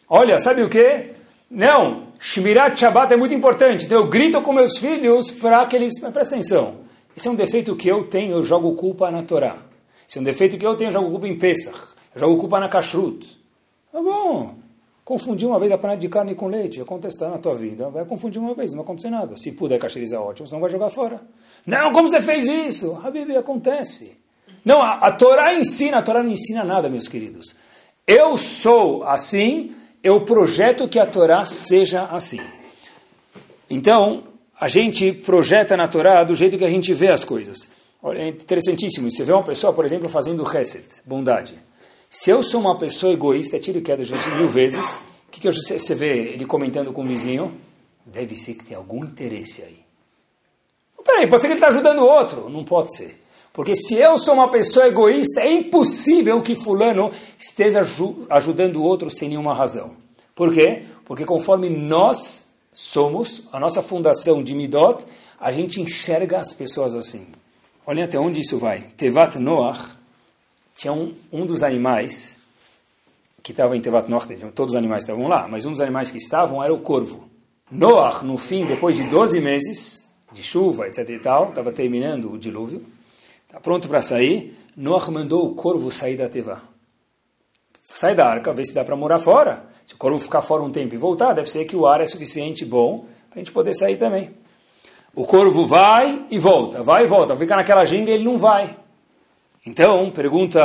Olha, sabe o que? Não, Shmirat Shabbat é muito importante. Então eu grito com meus filhos para que eles... Presta atenção. Esse é um defeito que eu tenho, eu jogo culpa na Torá. Esse é um defeito que eu tenho, eu jogo culpa em Pesach. Eu jogo culpa na Kashrut. Tá bom. Confundir uma vez a panela de carne com leite, acontece na tua vida. Vai confundir uma vez, não vai acontecer nada. Se puder cacherizar, ótimo, senão vai jogar fora. Não, como você fez isso? Habib, acontece. Não, a, a Torá ensina, a Torá não ensina nada, meus queridos. Eu sou assim, eu projeto que a Torá seja assim. Então, a gente projeta na Torá do jeito que a gente vê as coisas. Olha, é interessantíssimo. Você vê uma pessoa, por exemplo, fazendo reset, bondade. Se eu sou uma pessoa egoísta, tiro queda de mil vezes, o que, que você vê ele comentando com o vizinho? Deve ser que tem algum interesse aí. Peraí, pode ser que ele está ajudando o outro. Não pode ser. Porque se eu sou uma pessoa egoísta, é impossível que fulano esteja ajudando o outro sem nenhuma razão. Por quê? Porque conforme nós somos, a nossa fundação de Midot, a gente enxerga as pessoas assim. Olhem até onde isso vai. Tevat Noach tinha um, um dos animais que estava em Tevat Noach, todos os animais estavam lá, mas um dos animais que estavam era o corvo. Noach, no fim, depois de 12 meses de chuva, etc e tal, estava terminando o dilúvio, está pronto para sair, Noach mandou o corvo sair da Tevá. Sai da arca, vê se dá para morar fora. Se o corvo ficar fora um tempo e voltar, deve ser que o ar é suficiente bom para a gente poder sair também. O corvo vai e volta, vai e volta, fica naquela ginga e ele não vai. Então, pergunta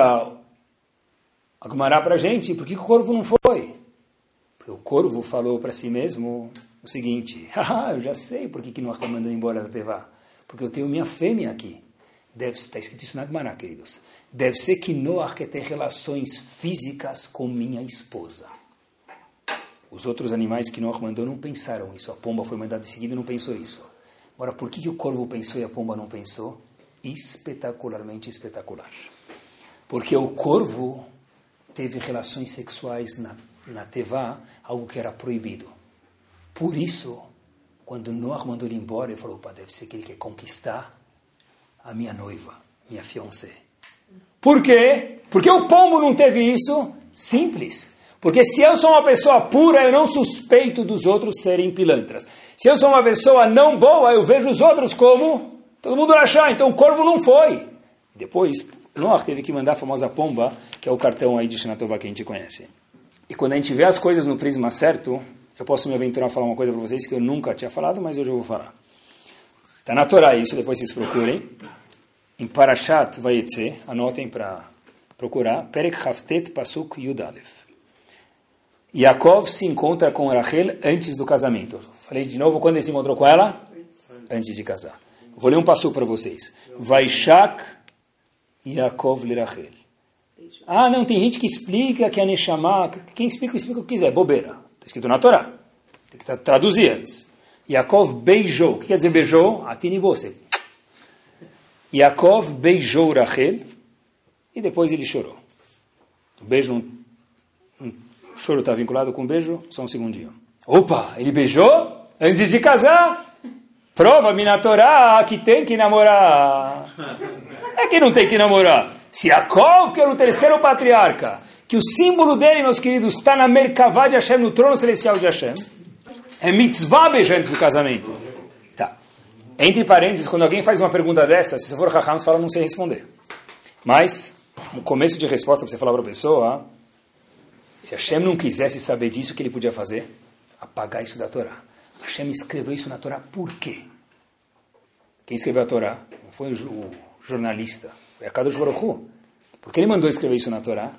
a Gumará para a gente, por que, que o corvo não foi? Porque o corvo falou para si mesmo o seguinte, ah, eu já sei por que, que não mandando embora da Tevá. Porque eu tenho minha fêmea aqui. Deve estar escrito isso na Gumará, queridos. Deve ser que Noah quer ter relações físicas com minha esposa. Os outros animais que Noah mandou não pensaram isso. A pomba foi mandada em seguida e não pensou isso. Agora, por que, que o corvo pensou e a pomba não pensou? Espetacularmente espetacular. Porque o corvo teve relações sexuais na, na Tevá, algo que era proibido. Por isso, quando Noah mandou ele embora, ele falou, deve ser que ele quer conquistar a minha noiva, minha fiancée. Por quê? Porque o pombo não teve isso? Simples. Porque se eu sou uma pessoa pura, eu não suspeito dos outros serem pilantras. Se eu sou uma pessoa não boa, eu vejo os outros como todo mundo achar. Então o corvo não foi. Depois, Noah teve que mandar a famosa pomba, que é o cartão aí de Shinatova que a gente conhece. E quando a gente vê as coisas no prisma certo, eu posso me aventurar a falar uma coisa para vocês que eu nunca tinha falado, mas hoje eu vou falar. Está na Torá isso, depois vocês procurem. Em Parashat Vayetze, anotem para procurar, Perek Haftet Pasuk Yudalef. Yaakov se encontra com Rachel antes do casamento. Falei de novo, quando ele se encontrou com ela? Antes de casar. Vou ler um passo para vocês. Vaishak Yaakov le Rachel. Ah, não, tem gente que explica que é Neshama. Quem explica, explica o que quiser. Bobeira. Está escrito na Torá. Tem que traduzir antes. Yaakov beijou. O que quer dizer beijou? Atini você. Yaakov beijou Rachel e depois ele chorou. O beijo, um, choro está vinculado com um beijo? Só um segundinho. Opa, ele beijou antes de casar? Prova-me na Torá que tem que namorar. É que não tem que namorar. Se Yaakov, que era o terceiro patriarca, que o símbolo dele, meus queridos, está na Merkavá de Hashem, no trono celestial de Hashem, é mitzvah beijar antes do casamento. Tá. Entre parênteses, quando alguém faz uma pergunta dessa, se você for Raham, você fala, não sei responder. Mas, no começo de resposta, você falar para a pessoa, se Hashem não quisesse saber disso, o que ele podia fazer? Apagar isso da Torá. Hashem escreveu isso na Torá por quê? Quem escreveu a Torá? Não foi o jornalista, foi a Kadosh Baruch Hu. Por que ele mandou escrever isso na Torá?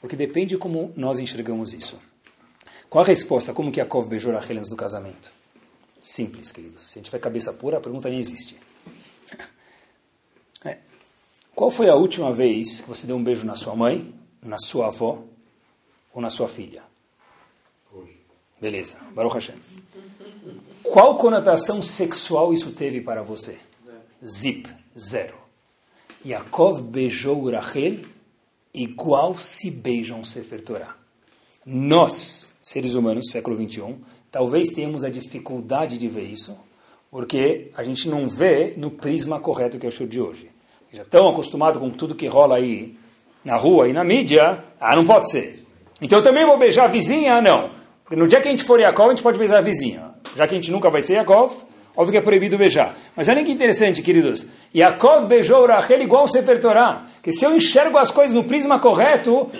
Porque depende de como nós enxergamos isso. Qual a resposta? Como que Yaakov beijou Rachel antes do casamento? Simples, queridos. Se a gente tiver cabeça pura, a pergunta nem existe. É. Qual foi a última vez que você deu um beijo na sua mãe, na sua avó ou na sua filha? Hoje. Beleza. Baruch Hashem. Qual conotação sexual isso teve para você? Zip. Zero. Yaakov beijou Rachel igual se beijam Sefer Torah. Nós, seres humanos, século 21, talvez tenhamos a dificuldade de ver isso, porque a gente não vê no prisma correto que é o show de hoje. Já tão acostumado com tudo que rola aí na rua e na mídia, ah, não pode ser. Então eu também vou beijar a vizinha? Não. Porque no dia que a gente for Yaakov, a gente pode beijar a vizinha. Já que a gente nunca vai ser Yaakov, óbvio que é proibido beijar. Mas olha que interessante, queridos. Yaakov beijou Rachel igual o Sefer Torah. Que se eu enxergo as coisas no prisma correto,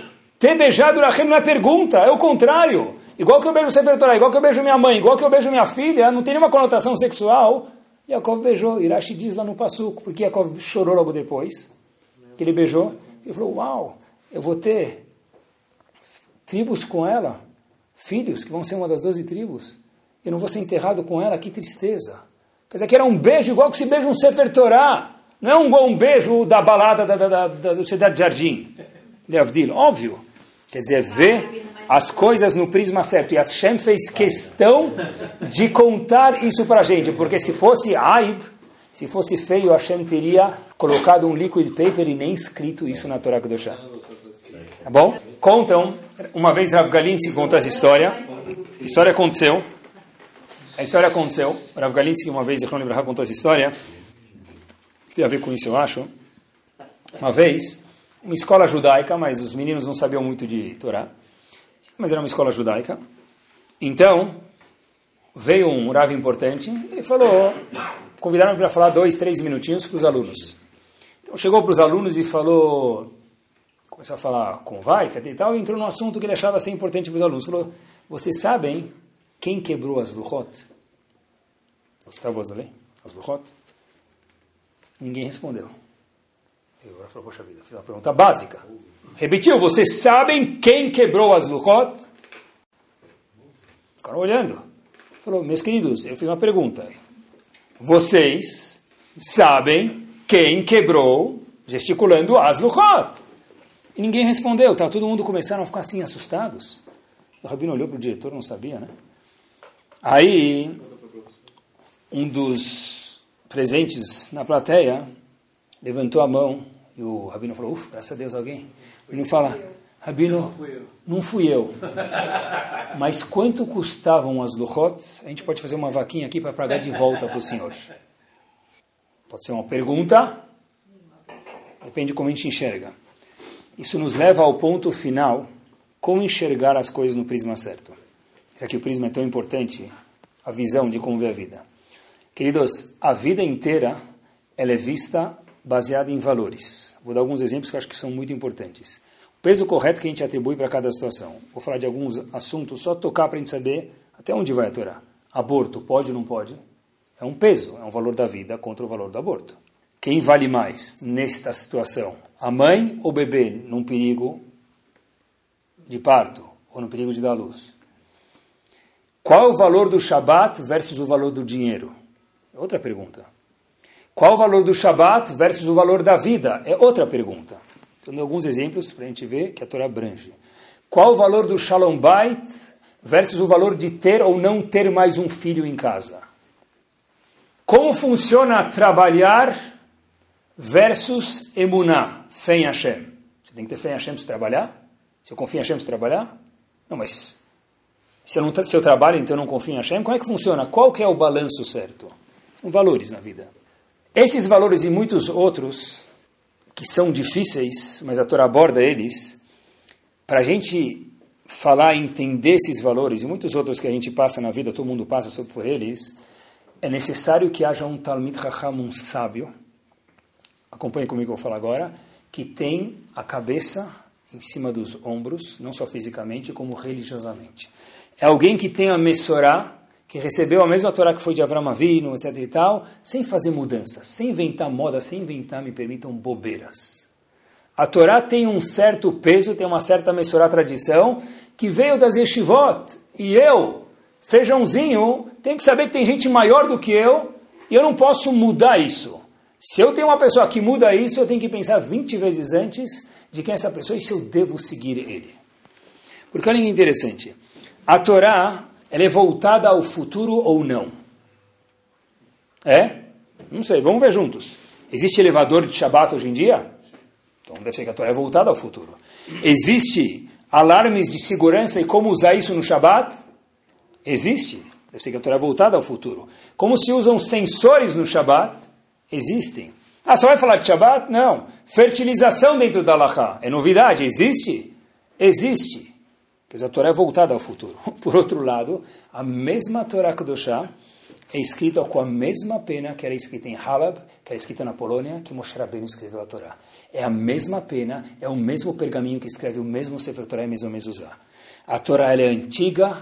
ter beijado Rachel não é pergunta, é o contrário. Igual que eu beijo o Sefer Torah, igual que eu beijo minha mãe, igual que eu beijo minha filha, não tem nenhuma conotação sexual. Yaakov beijou. Irashi diz lá no Passuco, porque Yaakov chorou logo depois que ele beijou. Ele falou, uau, eu vou ter tribos com ela, filhos que vão ser uma das doze tribos. Eu não vou ser enterrado com ela, que tristeza. Quer dizer, que era um beijo igual que se beija um Sefer Torah. Não é um, um beijo da balada da, da, da, da, Jardim. De Avdil, óbvio. Quer dizer, ver as coisas no prisma certo. E a Hashem fez questão de contar isso para a gente. Porque se fosse Aib, se fosse feio, a Hashem teria colocado um liquid paper e nem escrito isso na Torá Kedoshá. Tá bom? Contam, uma vez Rav Galinsky contou essa história. A história aconteceu. A história aconteceu. Rav Galinsky, uma vez, Zichron Ibrahim contou essa história. Tem a ver com isso, eu acho. Uma vez, uma escola judaica, mas os meninos não sabiam muito de Torá. Mas era uma escola judaica. Então, veio um Rav importante. Ele falou, convidaram para falar dois, três minutinhos para os alunos. Então, chegou para os alunos e falou começou a falar com etc e tal, e entrou num assunto que ele achava ser importante para os alunos. Falou, vocês sabem quem quebrou as luchot? Os tábuas da lei? as Luchot? Ninguém respondeu. Agora falou, poxa vida, fiz uma pergunta básica. Repetiu, vocês sabem quem quebrou as Luchot? Ficaram olhando. Falou, meus queridos, eu fiz uma pergunta. Vocês sabem quem quebrou, gesticulando as Luchot? E ninguém respondeu, tá? Todo mundo começaram a ficar assim, assustados. O Rabino olhou para o diretor, não sabia, né? Aí, um dos presentes na plateia levantou a mão e o Rabino falou, ufa, graças a Deus alguém. O Rabino fala, Rabino, não fui eu. Mas quanto custavam as luchot? A gente pode fazer uma vaquinha aqui para pagar de volta para o senhor. Pode ser uma pergunta, depende de como a gente enxerga. Isso nos leva ao ponto final, como enxergar as coisas no prisma certo. Já que o prisma é tão importante, a visão de como ver a vida. Queridos, a vida inteira ela é vista baseada em valores. Vou dar alguns exemplos que acho que são muito importantes. O peso correto que a gente atribui para cada situação. Vou falar de alguns assuntos, só tocar para a gente saber até onde vai a Torá. Aborto, pode ou não pode? É um peso, é um valor da vida contra o valor do aborto. Quem vale mais nesta situação? A mãe ou o bebê num perigo de parto ou no perigo de dar luz? Qual o valor do Shabat versus o valor do dinheiro? Outra pergunta. Qual o valor do Shabat versus o valor da vida? É outra pergunta. Estou dando alguns exemplos para a gente ver que a Torá abrange. Qual o valor do Shalom Bait versus o valor de ter ou não ter mais um filho em casa? Como funciona trabalhar versus emuná, fé em Hashem? Você tem que ter fé em Hashem para trabalhar? Se eu confio em Hashem para trabalhar? Não, mas se eu, não, se eu trabalho, então eu não confio em Hashem? Como é que funciona? Qual que é o balanço certo? São valores na vida. Esses valores e muitos outros, que são difíceis, mas a Torá aborda eles, para a gente falar e entender esses valores e muitos outros que a gente passa na vida, todo mundo passa por eles, é necessário que haja um Talmid Raham, um sábio, acompanhe comigo que eu vou falar agora, que tem a cabeça em cima dos ombros, não só fisicamente, como religiosamente. É alguém que tem a Messorá, que recebeu a mesma Torá que foi de Avram Avinu, etc e tal, sem fazer mudanças, sem inventar moda, sem inventar, me permitam, bobeiras. A Torá tem um certo peso, tem uma certa Messorá tradição, que veio das yeshivot, e eu, feijãozinho, tenho que saber que tem gente maior do que eu, e eu não posso mudar isso. Se eu tenho uma pessoa que muda isso, eu tenho que pensar 20 vezes antes de quem é essa pessoa e se eu devo seguir ele. Porque olha que interessante a Torá ela é voltada ao futuro ou não? É? Não sei, vamos ver juntos. Existe elevador de Shabbat hoje em dia? Então deve ser que a Torá é voltada ao futuro. Existe alarmes de segurança e como usar isso no Shabbat? Existe. Deve ser que a Torá é voltada ao futuro. Como se usam sensores no Shabbat? Existem. Ah, só vai falar de Shabbat? Não. Fertilização dentro da Laha. É novidade? Existe? Existe. Quer dizer, a Torá é voltada ao futuro. Por outro lado, a mesma Torá Kedoshá é escrita com a mesma pena que era escrita em Halab, que era escrita na Polônia, que Moshe Rabbeinu escreveu a Torá. É a mesma pena, é o mesmo pergaminho que escreve o mesmo Sefer Torá e mesmo Mezuzá. A Torá é antiga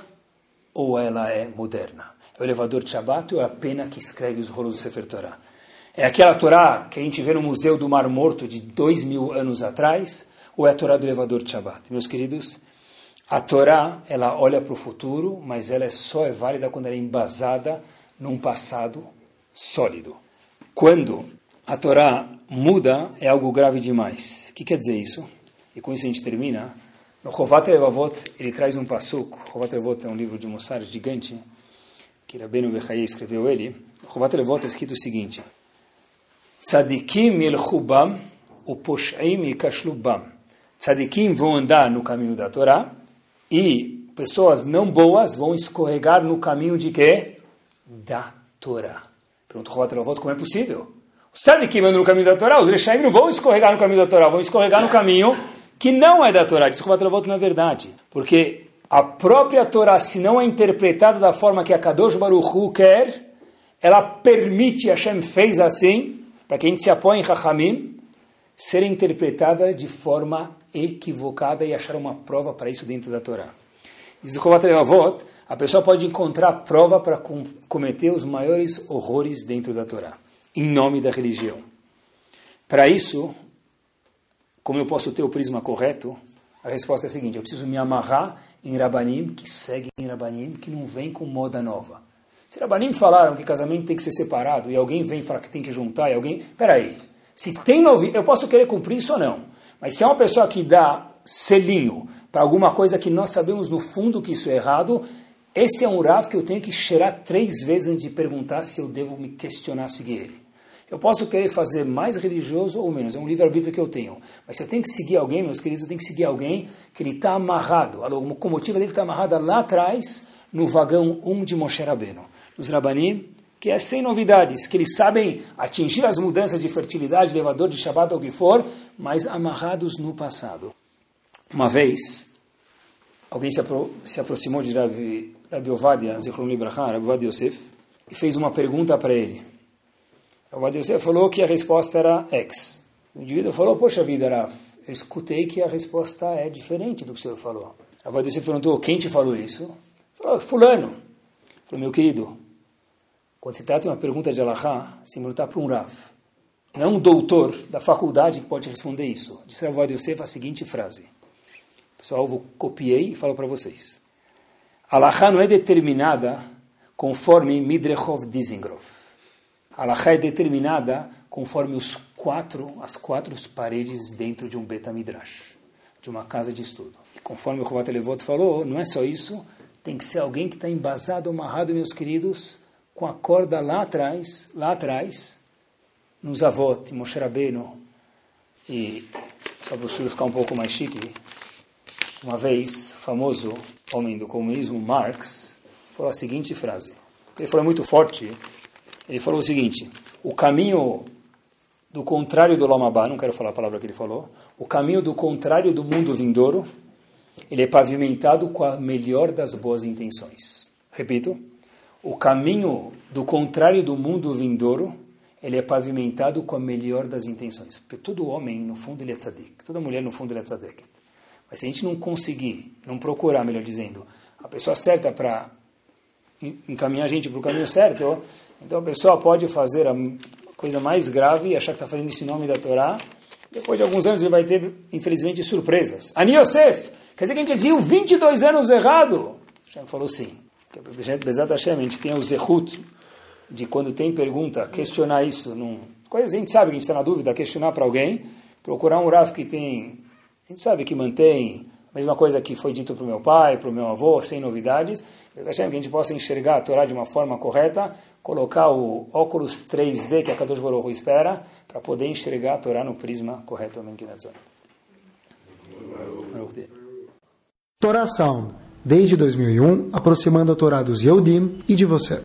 ou ela é moderna? É o elevador de Shabbat ou é a pena que escreve os rolos do Sefer Torá? É aquela Torá que a gente vê no Museu do Mar Morto de dois mil anos atrás ou é a Torá do elevador de Shabbat? Meus queridos, a Torá, ela olha para o futuro, mas ela é só é válida quando ela é embasada num passado sólido. Quando a Torá muda, é algo grave demais. O que quer dizer isso? E com isso a gente termina. No Chovat Levavot, ele traz um passuco. Chovat Levavot é um livro de Mussar gigante, que Rabbeinu Bechaye escreveu ele. No Chovat Levavot é escrito o seguinte. Tzadikim yelchubam, o poshaim yikashlubam. Tzadikim vão andar no caminho da Torá, e pessoas não boas vão escorregar no caminho de quê? Da Torá. Pergunta o Ravot, como é possível? Sabe que andam no caminho da Torá? Os Rechaim não vão escorregar no caminho da Torá, vão escorregar no caminho que não é da Torá. Diz o Ravot, não é verdade. Porque a própria Torá, se não é interpretada da forma que a Kadosh Baruch Hu quer, ela permite, Hashem fez assim, para que a gente se apoie em Chachamim, ser interpretada de forma equivocada e achar uma prova para isso dentro da Torá. Diz Levavot, a pessoa pode encontrar prova para com, cometer os maiores horrores dentro da Torá, em nome da religião. Para isso, como eu posso ter o prisma correto? A resposta é a seguinte: eu preciso me amarrar em Rabanim, que seguem em Rabanim, que não vem com moda nova. Se Rabanim falaram que casamento tem que ser separado e alguém vem falar que tem que juntar e alguém. Peraí, se tem novidade, eu posso querer cumprir isso ou não. Mas se é uma pessoa que dá selinho para alguma coisa que nós sabemos no fundo que isso é errado, esse é um Rav que eu tenho que cheirar três vezes antes de perguntar se eu devo me questionar seguir ele. Eu posso querer fazer mais religioso ou menos, é um livre-arbítrio que eu tenho. Mas se eu tenho que seguir alguém, meus queridos, eu tenho que seguir alguém que ele está amarrado, a locomotiva dele está amarrada lá atrás, no vagão 1 de Moshe Rabbeinu. Nos Rabanim, que é sem novidades, que eles sabem atingir as mudanças de fertilidade, elevador de Shabbat ou o que for, mas amarrados no passado. Uma vez, alguém se, apro se aproximou de Rabi, Rabi Ovadia, Zichron Libraha, Rabi Ovadia Yosef, e fez uma pergunta para ele. Rabi Yosef falou que a resposta era X. O indivíduo falou, poxa vida, Rav, eu escutei que a resposta é diferente do que o senhor falou. Rabi Yosef perguntou, quem te falou isso? Falou, fulano. Falou, meu querido, quando se trata de uma pergunta de Allahá, se perguntar para um Rav. Não é um doutor da faculdade que pode responder isso. Disse Rav Yosef a seguinte frase. Pessoal, eu copiei e falo para vocês. Allahá não é determinada conforme Midrechov Dizengrov. Allahá é determinada conforme os quatro, as quatro paredes dentro de um Betamidrash, de uma casa de estudo. E conforme o Rovat Levot falou, não é só isso, tem que ser alguém que está embasado, amarrado, meus queridos, com a corda lá atrás, lá atrás, nos avós, Moshe Rabbeinu, e só para o senhor ficar um pouco mais chique, uma vez, o famoso homem do comunismo, Marx, falou a seguinte frase. Ele falou muito forte. Ele falou o seguinte: o caminho do contrário do Lomabá, não quero falar a palavra que ele falou, o caminho do contrário do mundo vindouro, ele é pavimentado com a melhor das boas intenções. Repito, o caminho do contrário do mundo vindouro, ele é pavimentado com a melhor das intenções. Porque todo homem, no fundo, ele é tzadik. Toda mulher, no fundo, ele é tzadik. Mas se a gente não conseguir, não procurar, melhor dizendo, a pessoa certa para encaminhar a gente para o caminho certo, então a pessoa pode fazer a coisa mais grave e achar que está fazendo isso em nome da Torá. Depois de alguns anos ele vai ter, infelizmente, surpresas. Ani Yosef, quer dizer que a gente agiu 22 anos errado? Hashem falou sim. Bezat Hashem, a gente tem o zehut de quando tem pergunta, questionar isso. Num, a gente sabe que a gente está na dúvida, questionar para alguém, procurar um Rav que tem, a gente sabe que mantém a mesma coisa que foi dito para o meu pai, para o meu avô, sem novidades. Hashem, que a gente possa enxergar a Torá de uma forma correta, colocar o óculos 3D que a Kadosh Baruch espera, para poder enxergar a Torá no prisma correto. Amém. Torá Sound desde 2001, aproximando a Torá dos Yehudim e de você.